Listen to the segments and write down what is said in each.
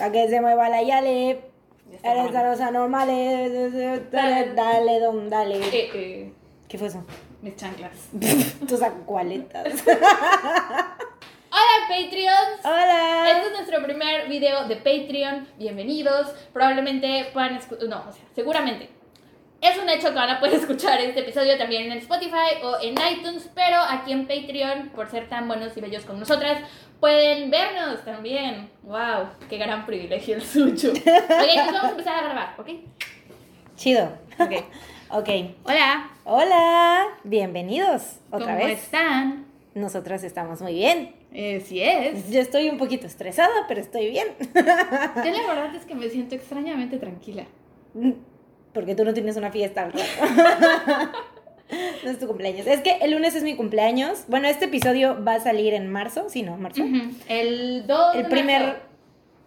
Para que se mueva la yale. Eres grabando. a los anormales. Dale, dale, don, dale. Eh, eh, ¿Qué fue eso? mis chanclas. Tus acualetas. Hola Patreons. Hola. Este es nuestro primer video de Patreon. Bienvenidos. Probablemente puedan escuchar. No, o sea, seguramente. Es un hecho que van a poder escuchar este episodio también en Spotify o en iTunes, pero aquí en Patreon, por ser tan buenos y bellos como nosotras, pueden vernos también. ¡Wow! ¡Qué gran privilegio el suyo! Ok, entonces vamos a empezar a grabar, ¿ok? Chido. Ok. Ok. Hola, Hola. Bienvenidos. Otra ¿cómo vez. están? Nosotras estamos muy bien. Eh, sí es. Yo estoy un poquito estresada, pero estoy bien. Yo la verdad es que me siento extrañamente tranquila. Porque tú no tienes una fiesta al rato. No es tu cumpleaños. Es que el lunes es mi cumpleaños. Bueno, este episodio va a salir en marzo. Sí, no, marzo. El 2 El de primer, marzo.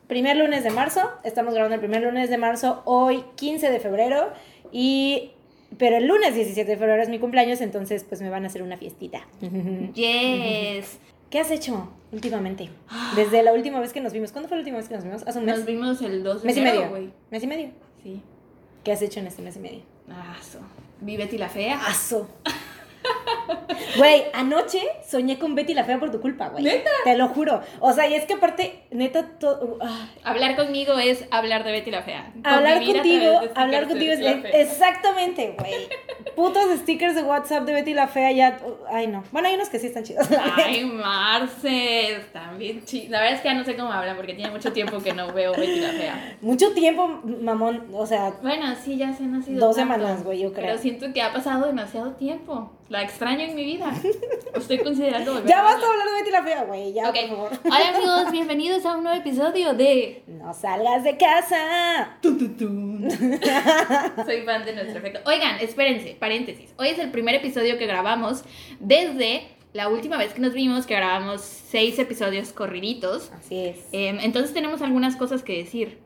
primer lunes de marzo. Estamos grabando el primer lunes de marzo. Hoy, 15 de febrero. Y. Pero el lunes 17 de febrero es mi cumpleaños, entonces pues me van a hacer una fiestita. Yes. ¿Qué has hecho últimamente? Desde la última vez que nos vimos. ¿Cuándo fue la última vez que nos vimos? Hace un mes. Nos vimos el 2 de mes y medio. güey. Mes y medio. Sí. ¿Qué has hecho en este mes y medio? Ah, so. Vi Betty la fea. Aso. Güey, anoche soñé con Betty la Fea por tu culpa, güey. ¿Neta? Te lo juro. O sea, y es que aparte, neta, todo. ah, Hablar conmigo es hablar de Betty la fea. hablar Convivir contigo, hablar contigo es. Exactamente, güey. Putos stickers de WhatsApp de Betty la Fea ya. Ay, no. Bueno, hay unos que sí están chidos. Ay, Marce, están bien chidos. La verdad es que ya no sé cómo hablan porque tiene mucho tiempo que no veo Betty la fea. Mucho tiempo, mamón. O sea, Bueno, sí, ya se han sido Dos tanto, semanas, güey, yo creo. Pero siento que ha pasado demasiado tiempo. La extraño en mi vida. Estoy considerando volver ya a basta hablar de Betty la Fea, güey. Ya, Ok. por favor. Hola amigos, bienvenidos a un nuevo episodio de No salgas de casa. Soy fan de nuestro efecto. Oigan, espérense, paréntesis. Hoy es el primer episodio que grabamos desde la última vez que nos vimos, que grabamos seis episodios corriditos. Así es. Em, entonces tenemos algunas cosas que decir.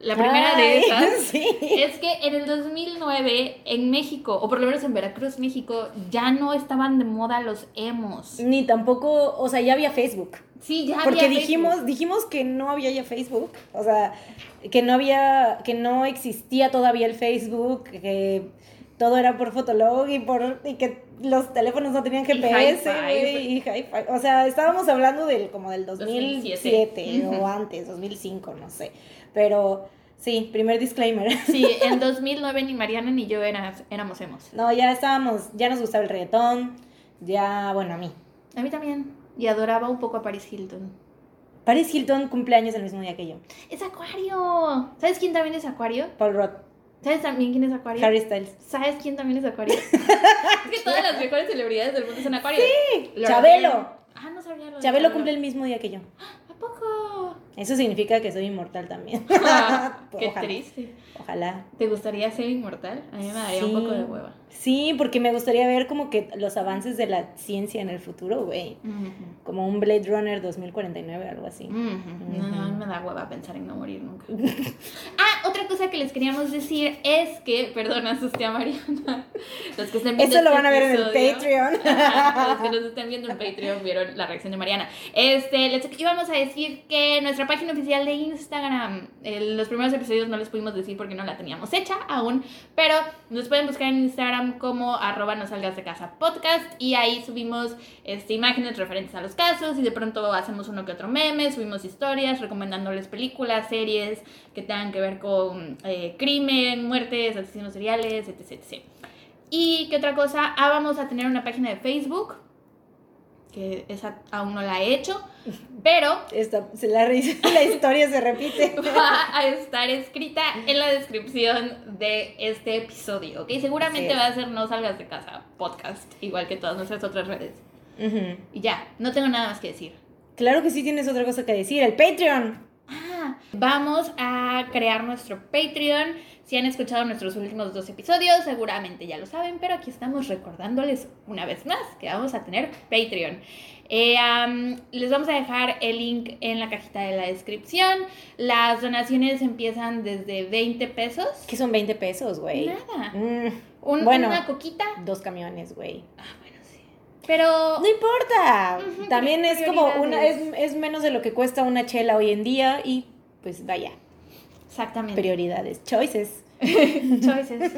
La primera de esas Sí. es que en el 2009 en México, o por lo menos en Veracruz, México, ya no estaban de moda los emos. Ni tampoco, o sea, ya había Facebook. Sí, ya Porque había dijimos, Facebook. dijimos que no había ya Facebook, o sea, que no había, que no existía todavía el Facebook, que todo era por Fotolog y por y que los teléfonos no tenían GPS y hi-fi. O sea, estábamos hablando del como del 2007 2007. o antes, 2005, no sé. Pero sí, primer disclaimer. Sí, en 2009 ni Mariana ni yo eras- éramos emos. No, ya estábamos, ya nos gustaba el reggaetón, ya, bueno, a mí. A mí también. Y adoraba un poco a Paris Hilton. Paris Hilton cumpleaños el mismo día que yo. ¡Es Acuario! ¿Sabes quién también es Acuario? Paul Roth, ¿Sabes también quién es Acuario? Harry Styles. ¿Sabes quién también es Acuario? es que todas las mejores celebridades del mundo son Acuario. Sí, Chabelo. Ah, no sabía lo Chabelo cumple el mismo día que yo. Eso significa que soy inmortal también. Ah, qué Ojalá. triste. Ojalá. ¿Te gustaría ser inmortal? A mí me daría un Sí. poco de hueva. Sí, porque me gustaría ver como que los avances de la ciencia en el futuro, güey. Ujú. Como un Blade Runner 2049, algo así. Ujú. No, no, a mí me da hueva pensar en no morir nunca. ah, otra cosa que les queríamos decir es que, perdón, asusté a Mariana. Los que estén viendo Eso lo este van a ver en el episodio- Patreon. Los que nos estén viendo en Patreon vieron la reacción de Mariana. Este, les íbamos a decir que nuestra página oficial de Instagram, eh, los primeros episodios no les pudimos decir porque no la teníamos hecha aún, pero nos pueden buscar en Instagram como arroba no salgas de casa podcast y ahí subimos este, imágenes referentes a los casos y de pronto hacemos uno que otro meme, subimos historias recomendándoles películas, series que tengan que ver con eh, crimen, muertes, asesinos seriales, etc, etc. Y qué otra cosa, ah, vamos a tener una página de Facebook, que esa aún no la he hecho, pero Esta, se la, la historia se repite. va a estar escrita en la descripción de este episodio, ¿ok? Seguramente es. va a ser No Salgas de Casa podcast, igual que todas nuestras otras redes. Ujú. Y ya, no tengo nada más que decir. Claro que sí tienes otra cosa que decir. El Patreon. Ah, vamos a crear nuestro Patreon. Si han escuchado nuestros últimos dos episodios, seguramente ya lo saben, pero aquí estamos recordándoles una vez más que vamos a tener Patreon. Eh, les vamos a dejar el link en la cajita de la descripción. Las donaciones empiezan desde 20 pesos. Que son 20 pesos, güey. Nada. Mm, Un- Bueno. Una coquita. dos camiones, güey. Ah. Pero No importa. También es como una, es, es menos de lo que cuesta una chela hoy en día y pues vaya, Exactamente. prioridades, choices. Choices.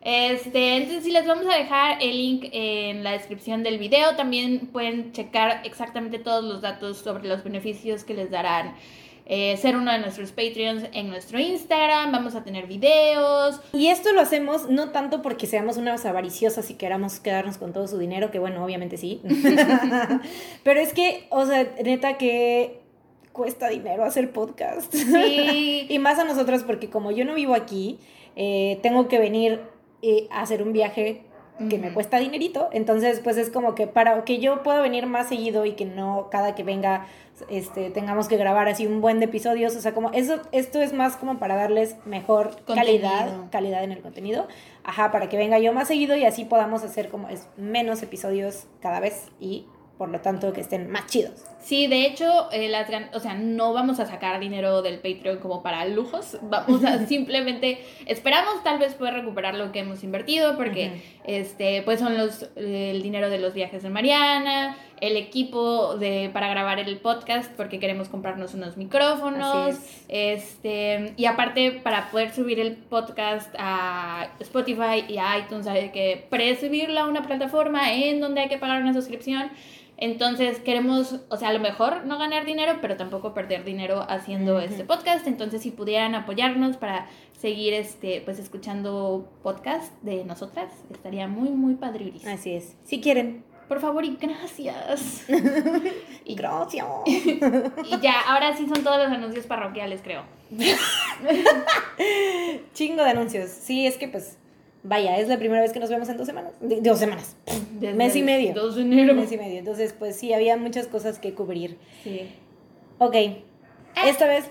Este, entonces sí les vamos a dejar el link en la descripción del video. También pueden checar exactamente todos los datos sobre los beneficios que les darán eh, ser uno de nuestros Patreons en nuestro Instagram. Vamos a tener videos. Y esto lo hacemos no tanto porque seamos unas avariciosas y queramos quedarnos con todo su dinero, que bueno, obviamente sí. Pero es que, o sea, neta que cuesta dinero hacer podcast. Sí. y más a nosotros porque como yo no vivo aquí, eh, tengo que venir eh, a hacer un viaje que me cuesta dinerito, entonces pues es como que para que yo pueda venir más seguido y que no cada que venga este tengamos que grabar así un buen de episodios, o sea, como eso esto es más como para darles mejor calidad, calidad en el contenido. Ajá, para que venga yo más seguido y así podamos hacer como es menos episodios cada vez y por lo tanto que estén más chidos. Sí, de hecho, eh, las o sea, no vamos a sacar dinero del Patreon como para lujos. Vamos a simplemente esperamos tal vez poder recuperar lo que hemos invertido porque este pues son los eh, el dinero de los viajes de Mariana, el equipo de para grabar el podcast porque queremos comprarnos unos micrófonos, este y aparte para poder subir el podcast a Spotify y a iTunes hay que presubirlo a una plataforma en donde hay que pagar una suscripción. Entonces queremos, o sea, a lo mejor no ganar dinero, pero tampoco perder dinero haciendo este podcast. Entonces, si pudieran apoyarnos para seguir este, pues escuchando podcast de nosotras, estaría muy, muy padriuris. Así es. Si quieren. Por favor y gracias. y, Gracias. y ya, ahora sí son todos los anuncios parroquiales, creo. Chingo de anuncios. Sí, es que pues, vaya, es la primera vez que nos vemos en dos semanas. De- dos semanas. Desde Mes y medio. 2 de enero. Mes y medio. Entonces, pues sí, había muchas cosas que cubrir. Sí. Ok. Esta vez.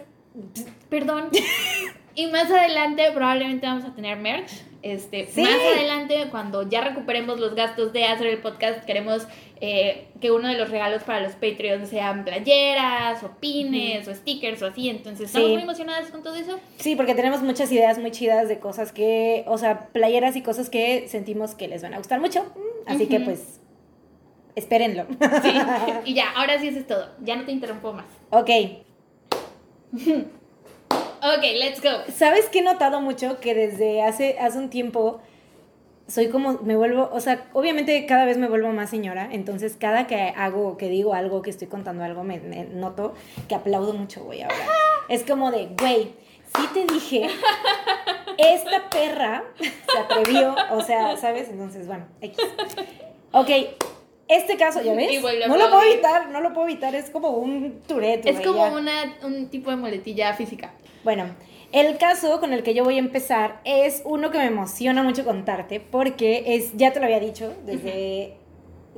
Perdón. y más adelante probablemente vamos a tener merch. Este, Sí. Más adelante, cuando ya recuperemos los gastos de hacer el podcast, queremos eh, que uno de los regalos para los Patreons sean playeras, o pines, o stickers, o así. Entonces, estamos Sí. muy emocionadas con todo eso. Sí, porque tenemos muchas ideas muy chidas de cosas que, o sea, playeras y cosas que sentimos que les van a gustar mucho. Así que pues, espérenlo. Sí. y ya, ahora sí eso es todo. Ya no te interrumpo más. ok. Ok, let's go. ¿Sabes qué he notado mucho? Que desde hace, hace un tiempo soy como, me vuelvo, o sea, obviamente cada vez me vuelvo más señora, entonces cada que hago, que digo algo, que estoy contando algo, me, me noto que aplaudo mucho, güey, ahora. Es como de, güey, sí te dije, esta perra se atrevió, o sea, ¿sabes? Entonces, bueno, X. Ok, este caso, ¿ya ves? No lo puedo evitar, no lo puedo evitar, es como un tourette, Es como una, un tipo de muletilla física. Bueno, el caso con el que yo voy a empezar es uno que me emociona mucho contarte porque es, ya te lo había dicho desde...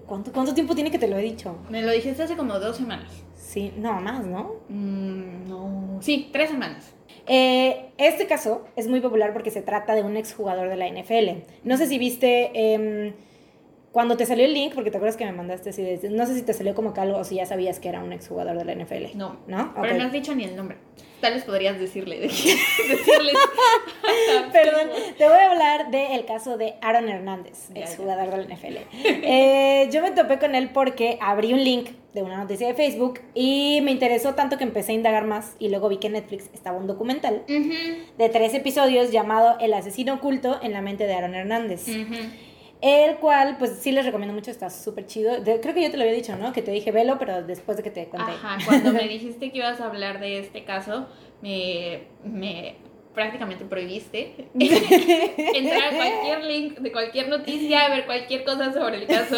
¿Cuánto, ¿Cuánto tiempo tiene que te lo he dicho? Me lo dijiste hace como dos semanas. Sí, no, más, ¿no? Mm, no. Sí, tres semanas. Eh, este caso es muy popular porque se trata de un exjugador de la NFL. No sé si viste em, cuando te salió el link, porque te acuerdas que me mandaste así, de- no sé si te salió como que algo o si ya sabías que era un exjugador de la NFL. No. ¿No? Pero no has dicho ni el nombre. Tal vez podrías decirle. decirle. Perdón, te voy a hablar del caso de Aaron Hernández, Ya, ex ya. jugador del NFL. Eh, yo me topé con él porque abrí un link de una noticia de Facebook y me interesó tanto que empecé a indagar más y luego vi que en Netflix estaba un documental de tres episodios llamado El asesino oculto en la mente de Aaron Hernández. El cual, pues sí les recomiendo mucho, está súper chido. De- creo que yo te lo había dicho, ¿no? Que te dije velo, pero después de que te conté. Ajá, cuando me dijiste que ibas a hablar de este caso, me, me prácticamente prohibiste entrar a cualquier link de cualquier noticia, ver cualquier cosa sobre el caso,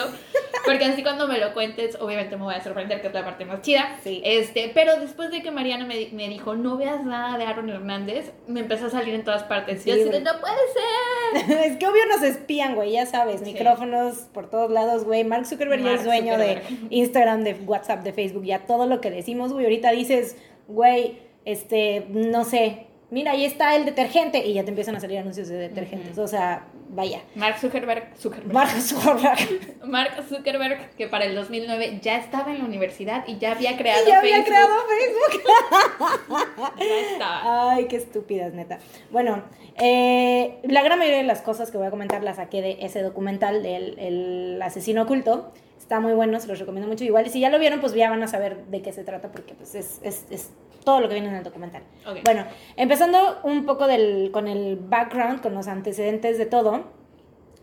porque así cuando me lo cuentes, obviamente me voy a sorprender, que es la parte más chida. Sí. Este, pero después de que Mariana me, me dijo, no veas nada de Aaron Hernández, me empezó a salir en todas partes. Sí, Yo así de, no puede ser. es que obvio nos espían, güey, ya sabes, Sí. micrófonos por todos lados, güey. Mark Zuckerberg ya es Mark dueño Zuckerberg. de Instagram, de WhatsApp, de Facebook, ya todo lo que decimos, güey. Ahorita dices, güey, este, no sé, mira, ahí está el detergente y ya te empiezan a salir anuncios de detergentes. O sea, vaya. Mark Zuckerberg, Zuckerberg. Mark Zuckerberg. Mark Zuckerberg, que para el 2009 ya estaba en la universidad y ya había creado ya había Facebook. creado Facebook. Ya estaba. Ay, qué estúpidas, neta. Bueno, eh, la gran mayoría de las cosas que voy a comentar las saqué de ese documental del el asesino oculto. Está muy bueno, se los recomiendo mucho. Igual, y si ya lo vieron, pues ya van a saber de qué se trata, porque pues es, es, es todo lo que viene en el documental. Ok. Bueno, empezando un poco del, con el background, con los antecedentes de todo,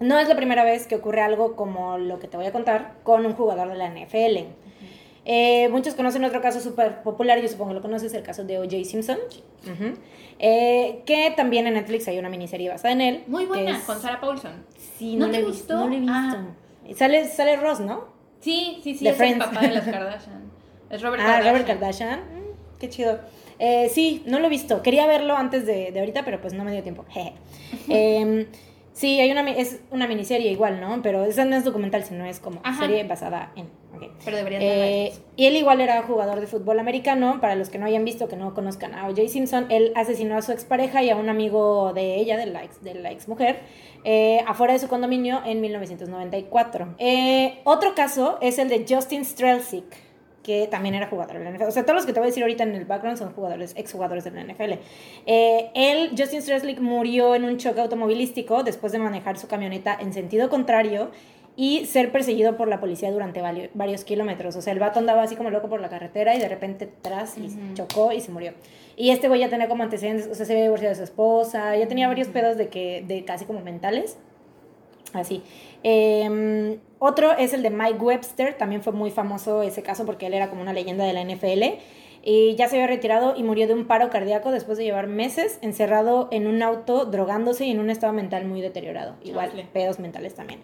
no es la primera vez que ocurre algo como lo que te voy a contar con un jugador de la NFL. Eh, muchos conocen otro caso súper popular, yo supongo que lo conoces, el caso de O.J. Simpson. Eh, que también en Netflix hay una miniserie basada en él. Muy buena, es- con Sarah Paulson. Sí, ¿No no, te lo he visto. gustó? No lo he visto. Ah. Sale, sale Ross, ¿no? Sí, sí, sí, The es Friends. el papá de las Kardashian. Es Robert ah, Kardashian. Robert Kardashian. Qué chido. Eh, sí, no lo he visto. Quería verlo antes de, de ahorita, pero pues no me dio tiempo. Jeje. Em, sí, hay una, es una miniserie igual, ¿no? Pero esa no es documental, sino es como Ajá. serie basada en... ok. Pero deberías verla. Eh, y él igual era jugador de fútbol americano. Para los que no hayan visto, que no conozcan a O.J. Simpson, él asesinó a su expareja y a un amigo de ella, de la ex, de la ex mujer, eh, afuera de su condominio en 1994. Eh, otro caso es el de Justin Strelzik que también era jugador de la NFL. O sea, todos los que te voy a decir ahorita en el background son jugadores, exjugadores de la NFL. Eh, él, Justin Strelzik, murió en un choque automovilístico después de manejar su camioneta en sentido contrario y ser perseguido por la policía durante vari- varios kilómetros. O sea, el vato andaba así como loco por la carretera y de repente tras y Ujú. chocó y se murió. Y este güey ya tenía como antecedentes, o sea, se había divorciado de su esposa, ya tenía varios pedos de que, de casi como mentales. Así. Eh, otro es el de Mike Webster, también fue muy famoso ese caso porque él era como una leyenda de la NFL. Y ya se había retirado y murió de un paro cardíaco después de llevar meses encerrado en un auto, drogándose y en un estado mental muy deteriorado. Igual, pedos mentales también.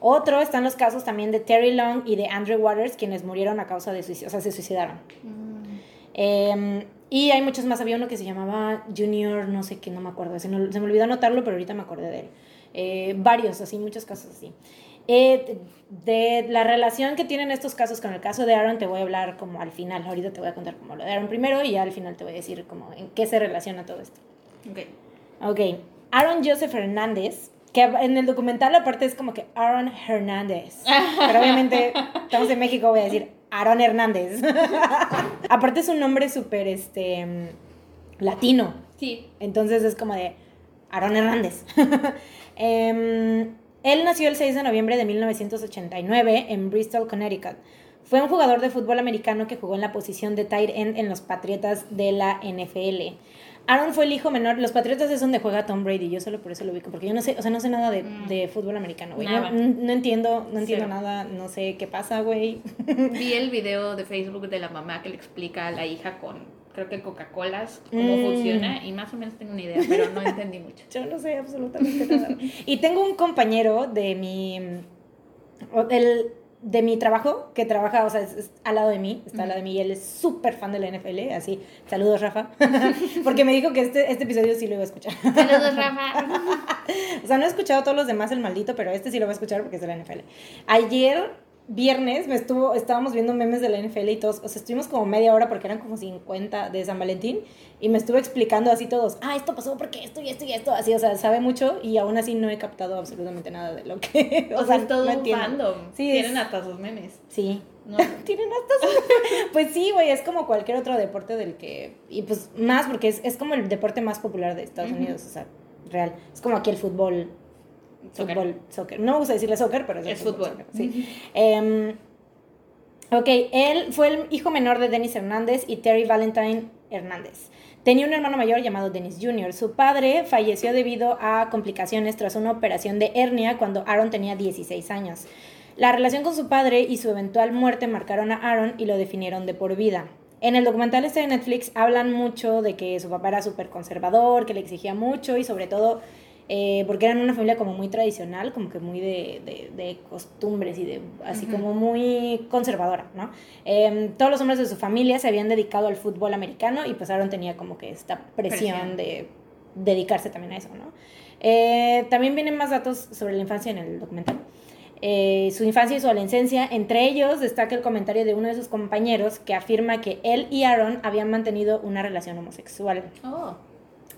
Otro están los casos también de Terry Long y de Andrew Waters, quienes murieron a causa de suicidio, o sea, se suicidaron. Mm. Eh, y hay muchos más. Había uno que se llamaba Junior, no sé qué, no me acuerdo. Se se me olvidó anotarlo, pero ahorita me acordé de él. Eh, varios, así, muchos casos así. Eh, de la relación que tienen estos casos con el caso de Aaron, te voy a hablar como al final. Ahorita te voy a contar como lo de Aaron primero y ya al final te voy a decir como en qué se relaciona todo esto. Ok. Ok, Aaron Joseph Hernández, que en el documental aparte es como que Aaron Hernández. Pero obviamente estamos en México, voy a decir Aaron Hernández. aparte es un nombre súper este, mm, latino. Sí. Entonces es como de Aaron Hernández. Em, él nació el 6 de noviembre de 1989 en Bristol, Connecticut. Fue un jugador de fútbol americano que jugó en la posición de tight end en los Patriotas de la NFL. Aaron fue el hijo menor. Los Patriotas es donde juega Tom Brady. Yo solo por eso lo ubico. Porque yo no sé, o sea, no sé nada de, Mm. de fútbol americano, güey. No, entiendo, no entiendo Cero. nada. No sé qué pasa, güey. Vi el video de Facebook de la mamá que le explica a la hija con, creo que Coca-Colas, cómo Mm. funciona y más o menos tengo una idea, pero no entendí mucho. Yo no sé absolutamente nada. Y tengo un compañero de mi. o del- de mi trabajo que trabaja, o sea, es, es al lado de mí, está al lado de mí y él es súper fan de la NFL, así, saludos Rafa, porque me dijo que este, este episodio sí lo iba a escuchar. Saludos, Rafa. O sea, no he escuchado todos los demás, el maldito, pero este sí lo voy a escuchar porque es de la NFL. Ayer, viernes, me estuvo, estábamos viendo memes de la NFL y todos, o sea, estuvimos como media hora porque eran como 50 de San Valentín y me estuvo explicando así todos, ah, esto pasó porque esto y esto y esto, así, o sea, sabe mucho y aún así no he captado absolutamente nada de lo que, O sea, es todo no un entiendo. fandom. Sí, Tienen es- hasta sus memes. Sí. No. Tienen hasta su- Pues sí, güey, es como cualquier otro deporte del que... Y pues más porque es, es como el deporte más popular de Estados. Unidos, o sea, real. Es como aquí el fútbol, Soccer. fútbol, soccer. No me gusta decirle soccer, pero es, el Es fútbol. soccer, sí. Em, ok, él fue el hijo menor de Dennis Hernández y Terry Valentine Hernández. Tenía un hermano mayor llamado Dennis Jr. Su padre falleció debido a complicaciones tras una operación de hernia cuando Aaron tenía 16 años. La relación con su padre y su eventual muerte marcaron a Aaron y lo definieron de por vida. En el documental este de Netflix hablan mucho de que su papá era súper conservador, que le exigía mucho y sobre todo eh, porque eran una familia como muy tradicional, como que muy de, de- de costumbres y de así Ujú. como muy conservadora, ¿no? Em, todos los hombres de su familia se habían dedicado al fútbol americano y pues Aaron tenía como que esta presión, Presión. de dedicarse también a eso, ¿no? Eh, también vienen más datos sobre la infancia en el documental. Eh, su infancia y su adolescencia. Entre ellos destaca el comentario de uno de sus compañeros que afirma que él y Aaron habían mantenido una relación homosexual. Oh.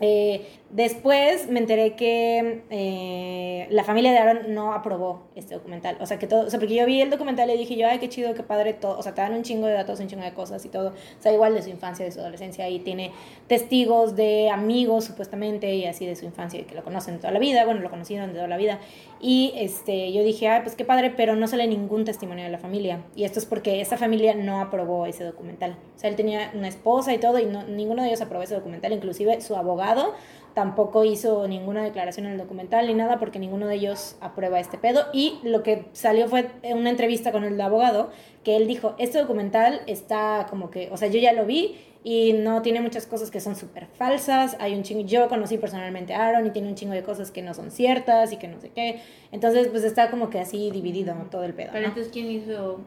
Eh, después me enteré que eh, la familia de Aaron no aprobó este documental. O sea, que todo, o sea, porque yo vi el documental y dije yo, ay, qué chido, qué padre todo. O sea, te dan un chingo de datos, un chingo de cosas y todo. O sea, igual de su infancia, de su adolescencia. Y tiene testigos de amigos, supuestamente, y así de su infancia, que lo conocen toda la vida. Bueno, lo conocieron de toda la vida. Y este, yo dije, ay, pues qué padre, pero no sale ningún testimonio de la familia. Y esto es porque esa familia no aprobó ese documental. O sea, él tenía una esposa y todo, y no, ninguno de ellos aprobó ese documental. Inclusive su abogado tampoco hizo ninguna declaración en el documental ni nada porque ninguno de ellos aprueba este pedo. Y lo que salió fue una entrevista con el abogado que él dijo, este documental está como que, o sea, yo ya lo vi y no tiene muchas cosas que son súper falsas. Hay un chingo, yo conocí personalmente a Aaron y tiene un chingo de cosas que no son ciertas y que no sé qué. Entonces, pues está como que así dividido todo el pedo. Pero entonces, ¿quién hizo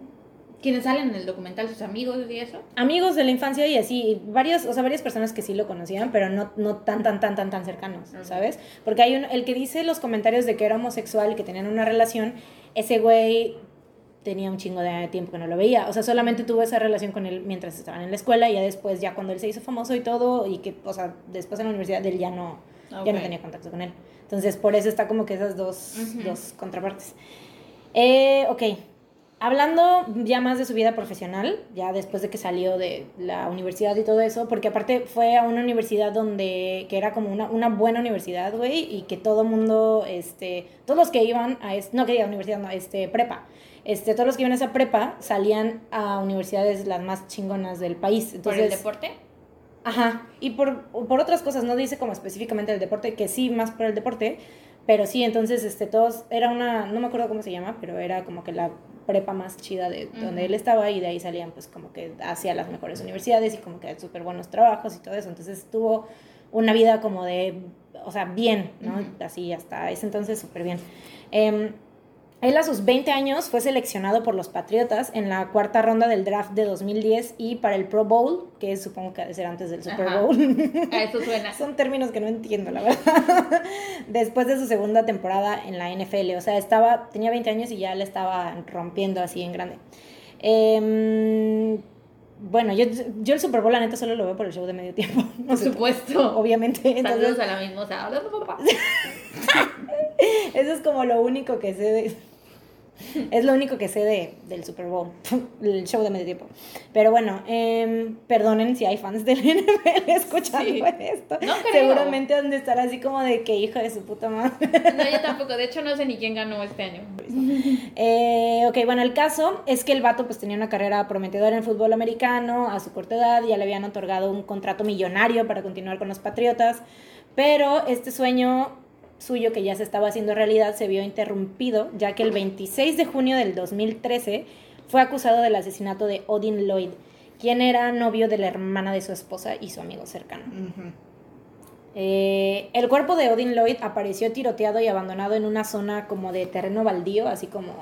quienes salen en el documental, sus amigos y eso. Amigos de la infancia y así, varios, o sea, varias personas que sí lo conocían, pero no, no tan, tan, tan, tan, tan cercanos, ¿sabes? Porque hay un, el que dice los comentarios de que era homosexual y que tenían una relación, ese güey tenía un chingo de tiempo que no lo veía, o sea, solamente tuvo esa relación con él mientras estaban en la escuela y ya después, ya cuando él se hizo famoso y todo, y que, o sea, después en la universidad él ya no, ya no tenía contacto con él. Entonces, por eso está como que esas dos, dos contrapartes. Eh, ok, hablando ya más de su vida profesional, ya después de que salió de la universidad y todo eso, porque aparte fue a una universidad donde, que era como una, una buena universidad, güey, y que todo mundo, este, todos los que iban a, es, no quería universidad, no, este, prepa, este, todos los que iban a esa prepa salían a universidades las más chingonas del país. Entonces, ¿Por el deporte? Ajá, y por, por otras cosas, no dice como específicamente el deporte, que sí, más por el deporte, pero sí, entonces, este, todos, era una, no me acuerdo cómo se llama, pero era como que la prepa más chida de donde él estaba y de ahí salían pues como que hacia las mejores universidades y como que súper buenos trabajos y todo eso. Entonces tuvo una vida como de, o sea, bien, ¿no? Así hasta ese entonces súper bien. Eh, él a sus 20 años fue seleccionado por los Patriotas en la cuarta ronda del draft de 2010 y para el Pro Bowl, que supongo que debe ser antes del Super Bowl. A eso suena. Son términos que no entiendo, la verdad. Después de su segunda temporada en la NFL, o sea, estaba, tenía 20 años y ya le estaba rompiendo así en grande. Em, bueno, yo, yo el Super Bowl, la neta, solo lo veo por el show de medio tiempo. Por supuesto. Obviamente. Entonces, a la misma, o sea, papá. Eso es como lo único que sé de es lo único que sé de, del Super Bowl, el show de medio tiempo. Pero bueno, eh, perdonen si hay fans del NFL escuchando esto. No Seguramente han de estar así como de que hija de su puta madre. No, yo tampoco. De hecho, no sé ni quién ganó este año. Eh, ok, bueno, el caso es que el vato pues tenía una carrera prometedora en el fútbol americano a su corta edad. Ya le habían otorgado un contrato millonario para continuar con los Patriotas. Pero este sueño suyo que ya se estaba haciendo realidad se vio interrumpido, ya que el 26 de junio del 2013 fue acusado del asesinato de Odin Lloyd, quien era novio de la hermana de su esposa y su amigo cercano. Eh, el cuerpo de Odin Lloyd apareció tiroteado y abandonado en una zona como de terreno baldío, así como...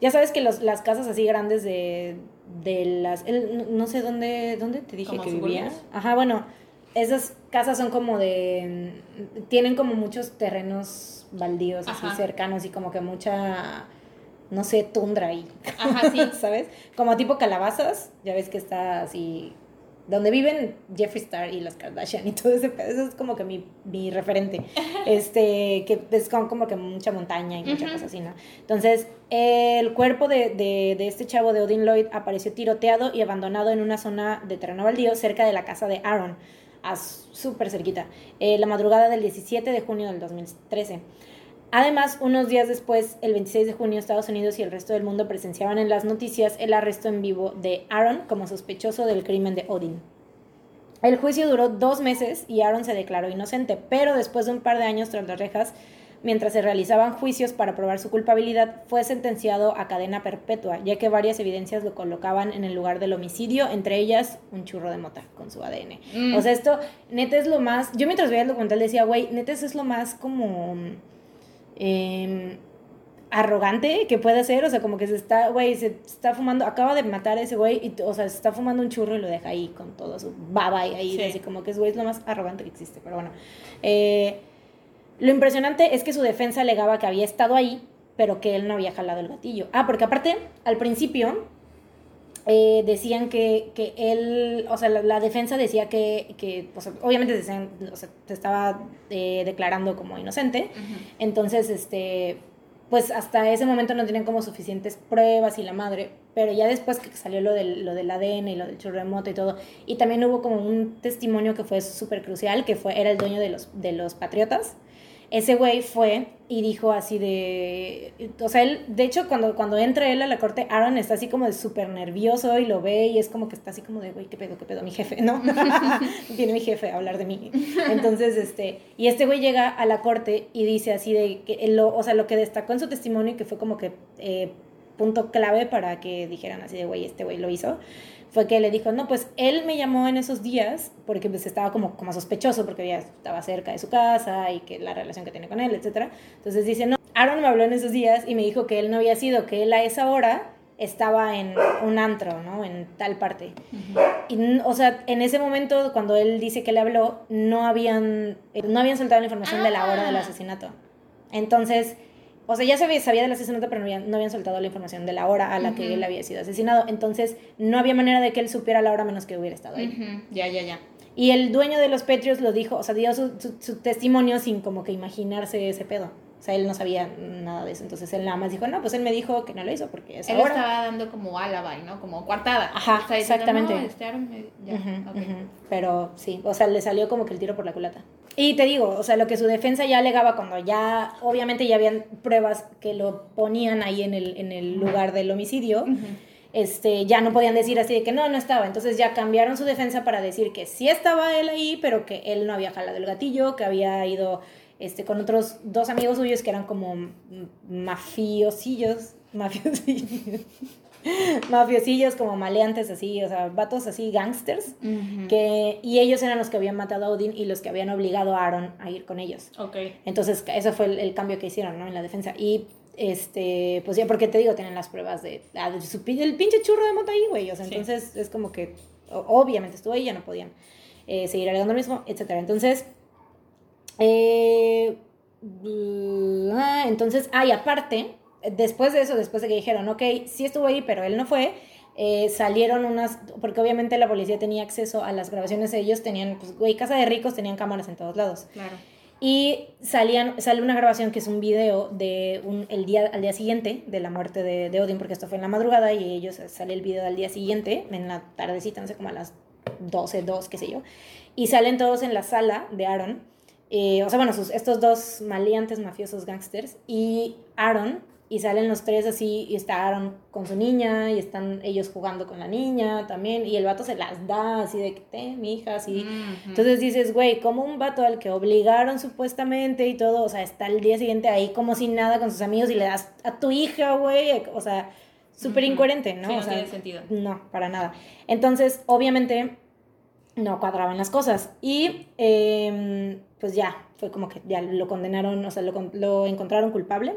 Ya sabes que las casas así grandes de, de las... no sé dónde, dónde te dije que vivía. Ajá, bueno, esas casas son como de. Tienen como muchos terrenos baldíos así cercanos y como que mucha. No sé, tundra ahí. Ajá, sí. ¿Sabes? Como tipo calabazas. Ya ves que está así. Donde viven Jeffree Star y las Kardashian y todo ese Eso es como que mi, mi referente. Este, que es como, que mucha montaña y mucha cosa así, ¿no? Entonces, el cuerpo de, de, de, este chavo de Odin Lloyd apareció tiroteado y abandonado en una zona de terreno baldío cerca de la casa de Aaron súper cerquita, eh, la madrugada del 17 de junio del 2013. Además, unos días después, el 26 de junio, Estados Unidos y el resto del mundo presenciaban en las noticias el arresto en vivo de Aaron como sospechoso del crimen de Odin. El juicio duró dos meses y Aaron se declaró inocente, pero después de un par de años tras las rejas, mientras se realizaban juicios para probar su culpabilidad, fue sentenciado a cadena perpetua, ya que varias evidencias lo colocaban en el lugar del homicidio, entre ellas un churro de mota con su ADN. Mm. O sea, esto, neta, es lo más. Yo mientras veía el documental decía, güey, neta, eso es lo más como. Em, arrogante que puede ser, o sea, como que se está, güey, se está fumando, acaba de matar a ese güey, y, o sea, se está fumando un churro y lo deja ahí con todo su baba y ahí, así como que es, güey, es lo más arrogante que existe, pero bueno. Eh, lo impresionante es que su defensa alegaba que había estado ahí, pero que él no había jalado el gatillo. Ah, porque aparte, al principio, eh, decían que, que él, o sea, la, la defensa decía que, que o sea, obviamente decían, o sea, se estaba eh, declarando como inocente, entonces, este, pues hasta ese momento no tenían como suficientes pruebas y la madre, pero ya después que salió lo del, lo del ADN y lo del chorremoto y todo, y también hubo como un testimonio que fue súper crucial, que fue, era el dueño de los, de los patriotas, ese güey fue y dijo así de, o sea, él, de hecho, cuando, cuando entra él a la corte, Aaron está así como de súper nervioso y lo ve y es como que está así como de, güey, qué pedo, qué pedo, mi jefe, ¿no? Viene mi jefe a hablar de mí. Entonces, este, y este güey llega a la corte y dice así de, que lo, o sea, lo que destacó en su testimonio y que fue como que eh, punto clave para que dijeran así de, güey, este güey lo hizo, fue que le dijo, no, pues él me llamó en esos días porque pues estaba como, como sospechoso porque ya estaba cerca de su casa y que la relación que tiene con él, etc. Entonces dice, no, Aaron me habló en esos días y me dijo que él no había sido, que él a esa hora estaba en un antro, ¿no? En tal parte. y, o sea, en ese momento, cuando él dice que le habló, no habían, eh, no habían soltado la información de la hora del Ah. asesinato. Entonces, o sea, ya sabía, sabía del asesinato, pero no habían, no habían soltado la información de la hora a la que él había sido asesinado. Entonces, no había manera de que él supiera la hora menos que hubiera estado ahí. Ya, ya, ya. Y el dueño de los Patriots lo dijo, o sea, dio su, su- su testimonio sin como que imaginarse ese pedo. O sea, él no sabía nada de eso. Entonces él nada más dijo, no, pues él me dijo que no lo hizo porque es Él ahora. estaba dando como alibi, ¿no? Como coartada. Ajá, diciendo, exactamente. "No, este Aaron me-" ya, Ujú, ok. ujú. Pero sí, o sea, le salió como que el tiro por la culata. Y te digo, o sea, lo que su defensa ya alegaba cuando ya, obviamente ya habían pruebas que lo ponían ahí en el, en el lugar del homicidio, este, ya no podían decir así de que no, no estaba. Entonces ya cambiaron su defensa para decir que sí estaba él ahí, pero que él no había jalado el gatillo, que había ido este, con otros dos amigos suyos que eran como mafiosillos, mafiosillos, mafiosillos como maleantes así, o sea, vatos así, gangsters. Que, y ellos eran los que habían matado a Odin y los que habían obligado a Aaron a ir con ellos. Ok. Entonces, eso fue el, el cambio que hicieron, ¿no? En la defensa. Y, este, pues ya, porque te digo, tienen las pruebas de, ah, de su, pi- el pinche churro de mota ahí, güey. O sea, Sí. entonces es como que, obviamente estuvo ahí, ya no podían eh, seguir alegando lo mismo, etcétera. Entonces, eh, ah, entonces, ah, y aparte, después de eso, después de que dijeron, ok, sí estuvo ahí, pero él no fue, eh, salieron unas, porque obviamente la policía tenía acceso a las grabaciones, ellos tenían, pues, güey, casa de ricos, tenían cámaras en todos lados. Claro. Y salían, sale una grabación que es un video de un, el día, al día siguiente de la muerte de, de Odin, porque esto fue en la madrugada y ellos sale el video al día siguiente, en la tardecita, no sé, como a las 12, 2, qué sé yo. Y salen todos en la sala de Aaron. eh, o sea, bueno, sus, estos dos maleantes mafiosos gangsters y Aaron. Y salen los tres así, y está Aaron con su niña, y están ellos jugando con la niña también, y el vato se las da así de que, te, mi hija, así. Ujú. Entonces dices, güey, como un vato al que obligaron supuestamente y todo, o sea, está el día siguiente ahí como sin nada con sus amigos y le das a tu hija, güey, o sea, súper Ujú. incoherente, ¿no? Sí, o no sea, tiene sentido. No, para nada. Entonces, obviamente, no cuadraban las cosas. Y eh, pues ya, fue como que ya lo condenaron, o sea, lo, lo encontraron culpable.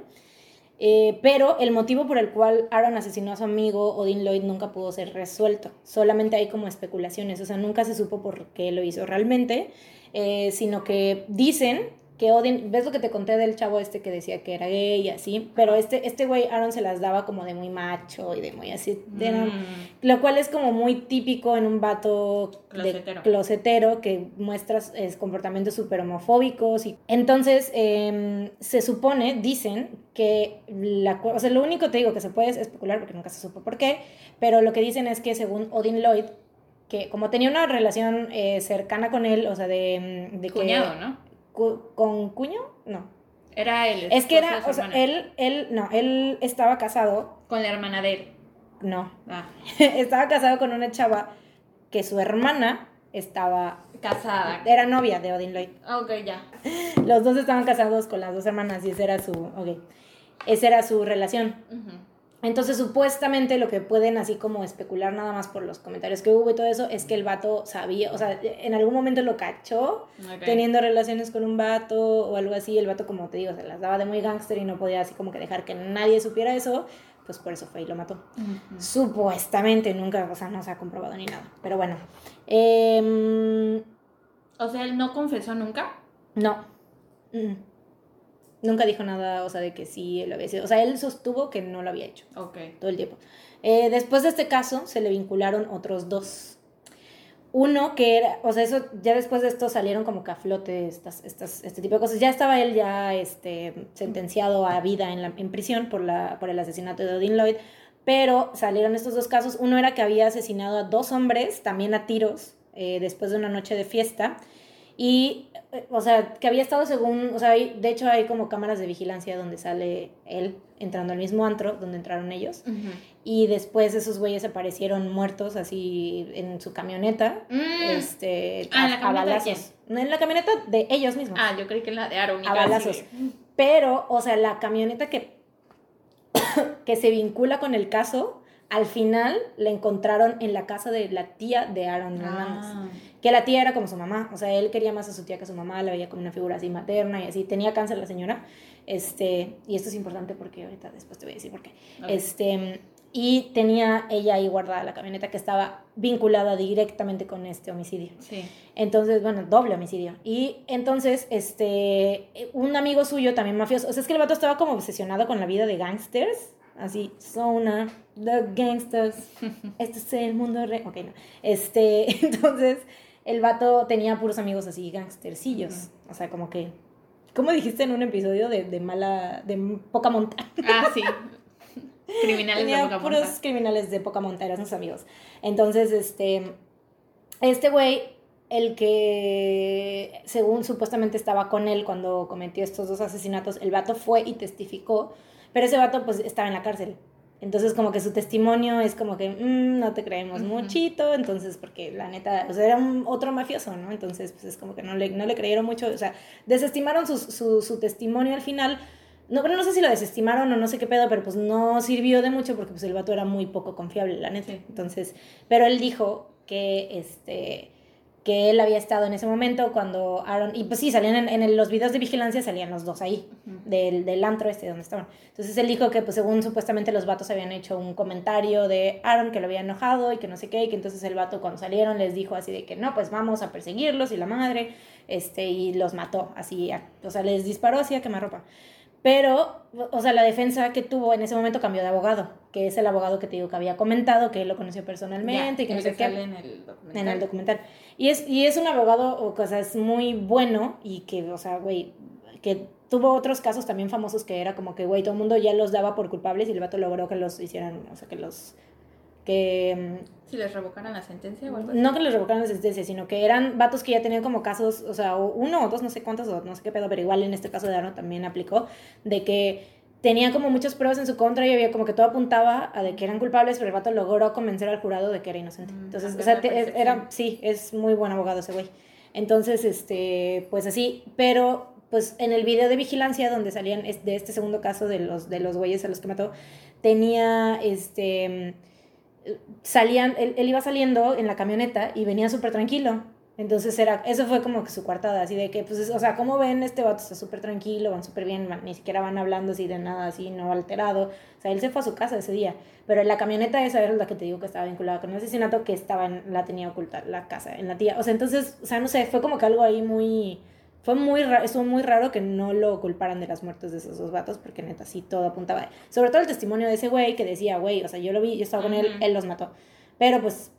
Eh, pero el motivo por el cual Aaron asesinó a su amigo Odin Lloyd nunca pudo ser resuelto. Solamente hay como especulaciones, o sea, nunca se supo por qué lo hizo realmente, eh, sino que dicen que Odin, ves lo que te conté del chavo este que decía que era gay y así, pero este este güey Aaron se las daba como de muy macho y de muy así, de- Mm. lo cual es como muy típico en un vato Closetero. de closetero que muestra es, comportamientos súper homofóbicos. Y... Entonces, em, se supone, dicen, que la, o sea, lo único te digo que se puede especular porque nunca se supo por qué, pero lo que dicen es que según Odin Lloyd, que como tenía una relación eh, cercana con él, o sea, de, de que- Cuñado, ¿no? ¿Con cuño? No. Era él. Es que era, o sea, él, él, no, él estaba casado, Con la hermana de él. no, Ah, estaba casado con una chava que su hermana estaba, casada. era novia de Odin Lloyd. Ok, ya. Los dos estaban casados con las dos hermanas y esa era su, ok, esa era su relación. Entonces, supuestamente lo que pueden así como especular nada más por los comentarios que hubo y todo eso es que el vato sabía, o sea, en algún momento lo cachó teniendo relaciones con un vato o algo así. El vato, como te digo, se las daba de muy gángster y no podía así como que dejar que nadie supiera eso. Pues por eso fue y lo mató. Supuestamente, nunca, o sea, no se ha comprobado ni nada. Pero bueno. Em, O sea, él no confesó nunca. no. Mm. Nunca dijo nada, o sea, de que sí lo había sido. O sea, él sostuvo que no lo había hecho Ok. todo el tiempo. Eh, después de este caso, se le vincularon otros dos. Uno que era, o sea, eso ya después de esto salieron como que a flote estas, estas, este tipo de cosas. Ya estaba él ya este, sentenciado a vida en, la, en prisión por, la, por el asesinato de Odin Lloyd, pero salieron estos dos casos. Uno era que había asesinado a dos hombres, también a tiros, eh, después de una noche de fiesta. Y, o sea, que había estado según, o sea, hay- de hecho hay como cámaras de vigilancia donde sale él entrando al mismo antro donde entraron ellos. Ujú. Y después esos güeyes aparecieron muertos así en su camioneta. Mm. Este, Ah, ¿en la a- a camioneta de balazos. No, En la camioneta de ellos mismos. Ah, yo creí que en la de Aaron. y a balazos. de- Pero, o sea, la camioneta que, que se vincula con el caso, al final la encontraron en la casa de la tía de Aaron Hernández. Ah. Que la tía era como su mamá, o sea, él quería más a su tía que a su mamá, la veía como una figura así materna y así. Tenía cáncer la señora, este, y esto es importante porque ahorita después te voy a decir por qué. Este, y tenía ella ahí guardada la camioneta que estaba vinculada directamente con este homicidio. Sí. Entonces, bueno, doble homicidio. Y entonces, este, un amigo suyo también mafioso, o sea, es que el vato estaba como obsesionado con la vida de gangsters, así, Zona, The Gangsters, este es el mundo real, ok, no. Este, entonces, el vato tenía puros amigos así, gangstercillos, o sea, como que, ¿cómo dijiste en un episodio de, de mala, de poca monta? Ah, sí. Criminales de Tenía poca puros monta. criminales de poca monta, eran sus amigos. Entonces, este, este güey, el que según supuestamente estaba con él cuando cometió estos dos asesinatos, el vato fue y testificó, pero ese vato pues estaba en la cárcel. Entonces como que su testimonio es como que "Mm, no te creemos Ujú. muchito, entonces porque la neta, o sea, era un otro mafioso, ¿no? Entonces pues es como que no le, no le creyeron mucho, o sea, desestimaron su, su, su testimonio al final. No, pero no sé si lo desestimaron o no sé qué pedo, pero pues no sirvió de mucho porque pues el vato era muy poco confiable, la neta. Sí. Entonces, pero él dijo que este que él había estado en ese momento cuando Aaron, y pues sí, salían en, en el- los videos de vigilancia, salían los dos ahí, del, del antro este donde estaban. Entonces él dijo que pues según supuestamente los vatos habían hecho un comentario de Aaron que lo había enojado y que no sé qué, y que entonces el vato cuando salieron les dijo así de que no, pues vamos a perseguirlos y la madre, este, y los mató, así, a- o sea, les disparó así a quemarropa. Pero, o sea, la defensa que tuvo en ese momento cambió de abogado, que es el abogado que te digo que había comentado, que él lo conoció personalmente Ya, y que no sé qué en el documental. en el documental. Y es, y es un abogado, o sea, es muy bueno y que, o sea, güey, que tuvo otros casos también famosos que era como que, güey, todo el mundo ya los daba por culpables y el vato logró que los hicieran, o sea, que los, que, Si les revocaran la sentencia o algo así. no que les revocaran la sentencia, sino que eran vatos que ya tenían como casos, o sea, uno o dos, no sé cuántos, o no sé qué pedo, pero igual en este caso de Aaron también aplicó, de que tenía como muchas pruebas en su contra y había como que todo apuntaba a de que eran culpables, pero el vato logró convencer al jurado de que era inocente. Mm, Entonces, o sea, te- era, sí, es muy buen abogado ese güey. Entonces, este, pues así, pero pues en el video de vigilancia donde salían de este segundo caso de los de los güeyes a los que mató, tenía este salían él, él iba saliendo en la camioneta y venía súper tranquilo. Entonces era, eso fue como que su coartada, así de que, pues, es- o sea, ¿cómo ven este vato? Está súper tranquilo, van súper bien, ni siquiera van hablando así de nada, así, no alterado. O sea, él se fue a su casa ese día. Pero en la camioneta esa era la que te digo que estaba vinculada con el asesinato, que estaba en, la tenía oculta, la casa, en la tía. O sea, entonces, o sea, no sé, fue como que algo ahí muy, fue muy raro, estuvo muy raro que no lo culparan de las muertes de esos dos vatos, porque neta, sí, todo apuntaba. Sobre todo el testimonio de ese güey que decía, güey, o sea, yo lo vi, yo estaba con él, Ujú. él los mató. Pero pues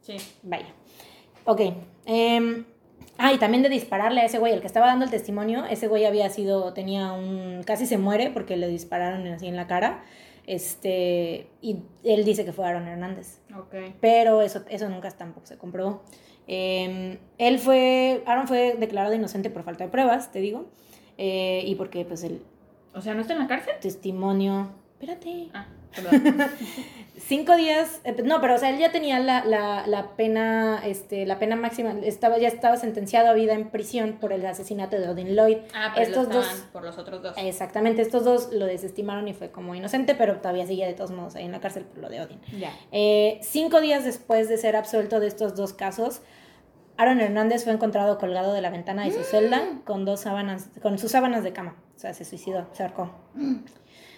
Sí. Vaya. Ok. em, ah, y también de dispararle a ese güey, el que estaba dando el testimonio, ese güey había sido, tenía un, casi se muere porque le dispararon así en la cara. Este, y él dice que fue Aaron Hernández. Ok. Pero eso, eso nunca tampoco se comprobó. Em, él fue, Aaron fue declarado inocente por falta de pruebas, te digo. eh, y porque pues el O sea, ¿no está en la cárcel? testimonio... Espérate. Ah, perdón. Cinco días, eh, no, pero o sea, él ya tenía la, la, la pena, este, la pena máxima, estaba, ya estaba sentenciado a vida en prisión por el asesinato de Odin Lloyd. Ah, pero Estos Estos dos- por los otros dos. Exactamente, estos dos lo desestimaron y fue como inocente, pero todavía seguía de todos modos ahí en la cárcel por lo de Odin. Ya. Eh, cinco días después de ser absuelto de estos dos casos, Aaron Hernández fue encontrado colgado de la ventana de su celda con dos sábanas, con sus sábanas de cama. O sea, se suicidó, se ahorcó.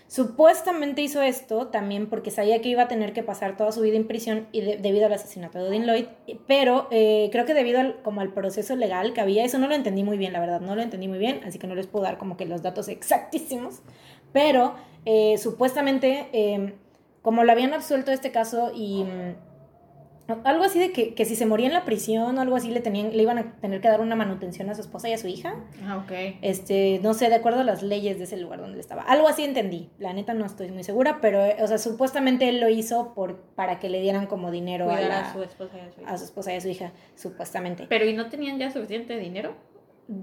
Supuestamente hizo esto también porque sabía que iba a tener que pasar toda su vida en prisión y debido al asesinato de Odin Lloyd, pero eh, creo que debido al, como al proceso legal que había, eso no lo entendí muy bien, la verdad, no lo entendí muy bien, así que no les puedo dar como que los datos exactísimos, pero eh, supuestamente, em, como lo habían absuelto de este caso y... Mm, algo así de que, que, si se moría en la prisión o algo así le tenían le iban a tener que dar una manutención a su esposa y a su hija. Ah, ok. Este, no sé, de acuerdo a las leyes de ese lugar donde estaba. Algo así entendí. La neta no estoy muy segura, pero o sea, supuestamente él lo hizo por para que le dieran como dinero a, la, a su esposa y a su hija. A su esposa y a su hija, supuestamente. Pero ¿y no tenían ya suficiente dinero?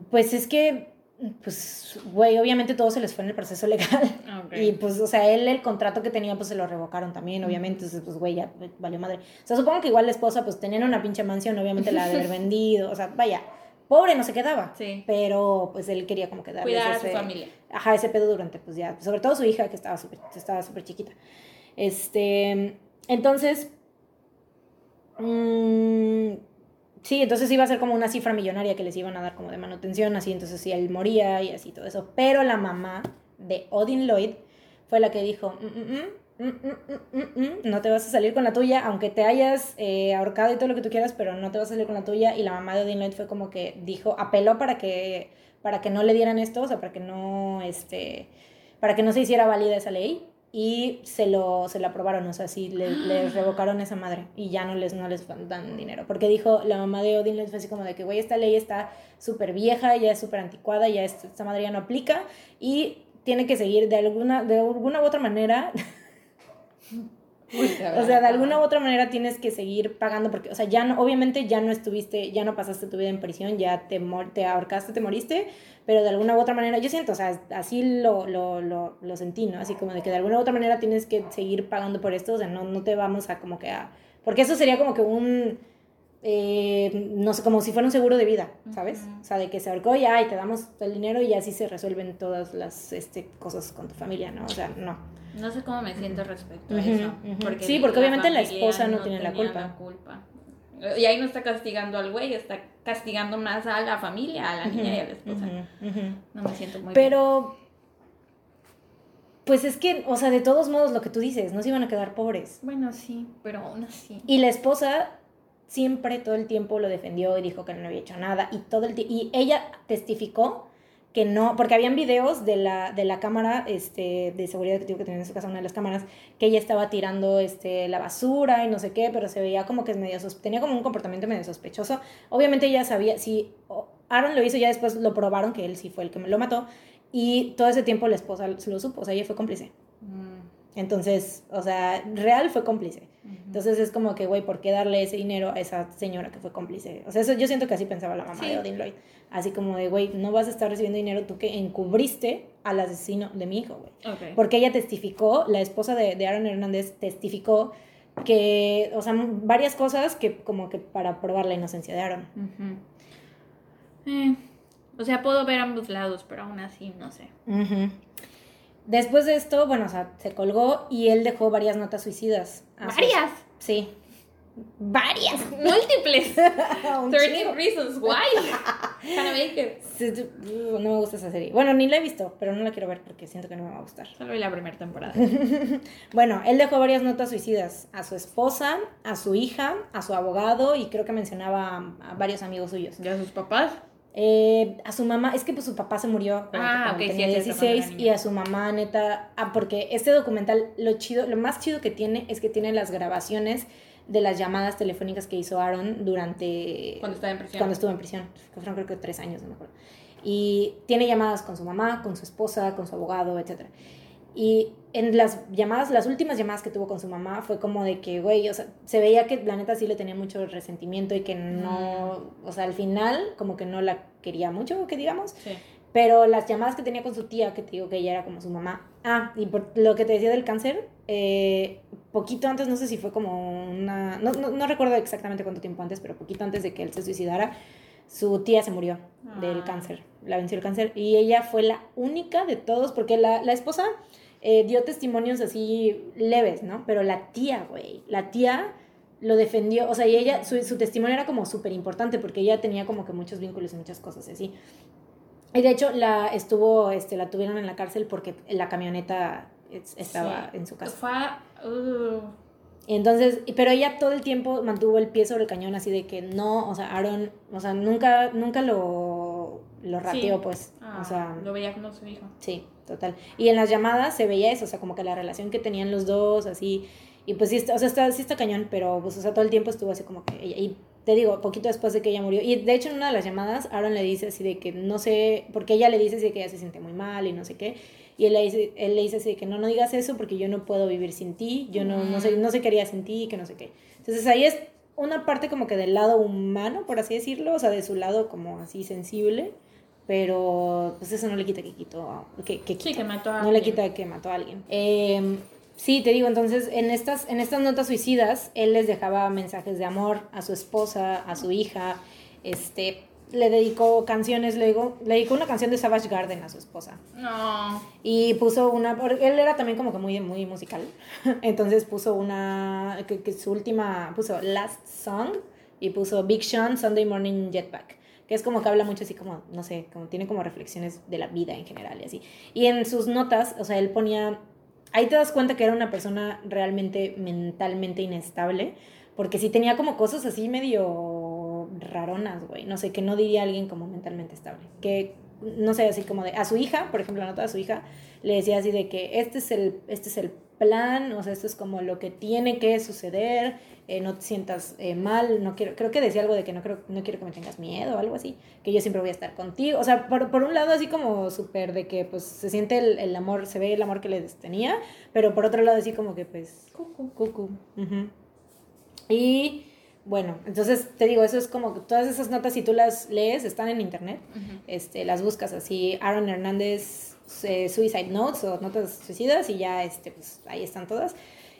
Pues es que pues, güey, obviamente todo se les fue en el proceso legal. Ah, y pues, o sea, él el contrato que tenía, pues se lo revocaron también, obviamente. Entonces, pues, güey, ya valió madre. O sea, supongo que igual la esposa, pues tenían una pinche mansión, obviamente la de haber vendido. O sea, vaya, pobre no se quedaba. Sí. Pero, pues él quería como quedar. Cuidar a su familia. Ajá, ese pedo durante, pues ya, sobre todo su hija, que estaba súper estaba súper chiquita. Este, entonces. Mmm, Sí, entonces iba a ser como una cifra millonaria que les iban a dar como de manutención, así, entonces si él moría y así todo eso. Pero la mamá de Odin Lloyd fue la que dijo, mm, mm, mm, no te vas a salir con la tuya, aunque te hayas eh, ahorcado y todo lo que tú quieras, pero no te vas a salir con la tuya. Y la mamá de Odin Lloyd fue como que dijo, apeló para que, para que no le dieran esto, o sea, para que no, este, para que no se hiciera válida esa ley y se lo, se lo aprobaron, o sea, sí, le, les revocaron esa madre y ya no les, no les dan dinero. Porque dijo la mamá de Odin, les fue así como de que, güey, esta ley está súper vieja, ya es súper anticuada, ya esta madre ya no aplica y tiene que seguir de alguna, de alguna u otra manera. o sea, de alguna u otra manera tienes que seguir pagando porque, o sea, ya no, obviamente ya no estuviste, ya no pasaste tu vida en prisión, ya te, te ahorcaste, te moriste, pero de alguna u otra manera, yo siento, o sea, así lo, lo, lo, lo, sentí, ¿no? Así como de que de alguna u otra manera tienes que seguir pagando por esto, o sea, no, no te vamos a como que a... Porque eso sería como que un... Eh, no sé, como si fuera un seguro de vida, ¿sabes? O sea, de que se ahorcó y ay, te damos el dinero y así se resuelven todas las este, cosas con tu familia, ¿no? O sea, no. No sé cómo me siento respecto a eso. Porque sí, porque obviamente la esposa no, tiene la culpa. la culpa. Y ahí no está castigando al güey, está castigando más a la familia, a la niña y a la esposa. No me siento muy Pero, pues es que, o sea, de todos modos, lo que tú dices, no se iban a quedar pobres. Bueno, sí, pero aún así. Y la esposa siempre, todo el tiempo lo defendió y dijo que no había hecho nada. Y, todo el y ella testificó que no, porque habían videos de la, de la cámara este, de seguridad que que tenía en su casa, una de las cámaras, que ella estaba tirando este, la basura y no sé qué, pero se veía como que es medio tenía como un comportamiento medio sospechoso. Obviamente ella sabía, si Aaron lo hizo, ya después lo probaron que él sí fue el que me lo mató, y todo ese tiempo la esposa lo supo, o sea, ella fue cómplice. Mm. Entonces, o sea, real fue cómplice. Entonces es como que, güey, ¿por qué darle ese dinero a esa señora que fue cómplice? O sea, eso yo siento que así pensaba la mamá de Odin Lloyd. Así como de, güey, no vas a estar recibiendo dinero tú que encubriste al asesino de mi hijo, güey. Porque ella testificó, la esposa de, de, Aaron Hernández testificó que, o sea, varias cosas que como que para probar la inocencia de Aaron. eh, o sea, puedo ver ambos lados, pero aún así, no sé. Después de esto, bueno, o sea, se colgó y él dejó varias notas suicidas. ¿Varias? Sí. Varias, múltiples. 13 Reasons Why. Hannah Baker. No me gusta esa serie. Bueno, ni la he visto, pero no la quiero ver porque siento que no me va a gustar. Solo vi la primera temporada. bueno, él dejó varias notas suicidas a su esposa, a su hija, a su abogado y creo que mencionaba a varios amigos suyos. ¿Y a sus papás? Eh, a su mamá, es que pues su papá se murió ah, cuando tenía 16 y a su mamá neta, ah, porque este documental lo chido, lo más chido que tiene es que tiene las grabaciones de las llamadas telefónicas que hizo Aaron durante cuando estaba en prisión. Cuando estuvo en prisión, que fueron creo que tres años, no me acuerdo. Y tiene llamadas con su mamá, con su esposa, con su abogado, etcétera. Y en las llamadas, las últimas llamadas que tuvo con su mamá fue como de que, güey, o sea, se veía que la neta sí le tenía mucho resentimiento y que no, o sea, al final como que no la quería mucho, que digamos. Sí. Pero las llamadas que tenía con su tía, que te digo que ella era como su mamá. Ah, y por lo que te decía del cáncer, eh, poquito antes, no sé si fue como una, no, no, no, recuerdo exactamente cuánto tiempo antes, pero poquito antes de que él se suicidara, su tía se murió del ah. cáncer, la venció el cáncer. Y ella fue la única de todos, porque la, la esposa eh, dio testimonios así leves, ¿no? Pero la tía, güey, la tía lo defendió, o sea, y ella, su, su testimonio era como súper importante porque ella tenía como que muchos vínculos y muchas cosas así. Y de hecho la estuvo, este, la tuvieron en la cárcel porque la camioneta estaba en su casa. Fue, uh, Entonces, pero ella todo el tiempo mantuvo el pie sobre el cañón así de que no, o sea, Aaron, o sea, nunca, nunca lo, lo rateó, Sí. pues. ah, o sea, lo veía como su hijo. Sí, total. Y en las llamadas se veía eso, o sea, como que la relación que tenían los dos, así. Y pues sí, está, o sea, está, sí está cañón, pero pues, o sea, todo el tiempo estuvo así como que ella. Y te digo, poquito después de que ella murió. Y de hecho, en una de las llamadas, Aaron le dice así de que no sé, porque ella le dice así de que ella se siente muy mal y no sé qué. Y él le dice, él le dice así de que no, no digas eso porque yo no puedo vivir sin ti, yo no, no sé, no sé qué haría sin ti y que no sé qué. Entonces ahí es una parte como que del lado humano, por así decirlo, o sea, de su lado como así sensible, pero pues eso no le quita que quitó, que, que Sí, quitó. que mató a No le alguien. quita que mató a alguien. Eh, sí, te digo, entonces en estas, en estas notas suicidas, él les dejaba mensajes de amor a su esposa, a su hija, este, le dedicó canciones, le dedicó, le dedicó una canción de Savage Garden a su esposa. No. Y puso una, él era también como que muy, muy musical, entonces puso una, que, que su última, puso Last Song y puso Big Sean Sunday Morning Jetpack, que es como que habla mucho así como, no sé, como tiene como reflexiones de la vida en general y así. Y en sus notas, o sea, él ponía, ahí te das cuenta que era una persona realmente mentalmente inestable, porque sí tenía como cosas así medio raronas, güey, no sé, que no diría alguien como mentalmente estable, que no sé, así como de a su hija, por ejemplo, la nota de su hija, le decía así de que este es el, este es el plan, o sea, esto es como lo que tiene que suceder, eh, no te sientas eh, mal, no quiero, creo que decía algo de que no, creo, no quiero que me tengas miedo o algo así, que yo siempre voy a estar contigo, o sea, por, por un lado así como súper de que pues se siente el, el amor, se ve el amor que les tenía, pero por otro lado así como que pues, cucu, cucu. Y bueno, entonces te digo, eso es como que todas esas notas, si tú las lees, están en internet, este, las buscas así, Aaron Hernández eh, Suicide Notes o Notas Suicidas y ya este, pues, ahí están todas.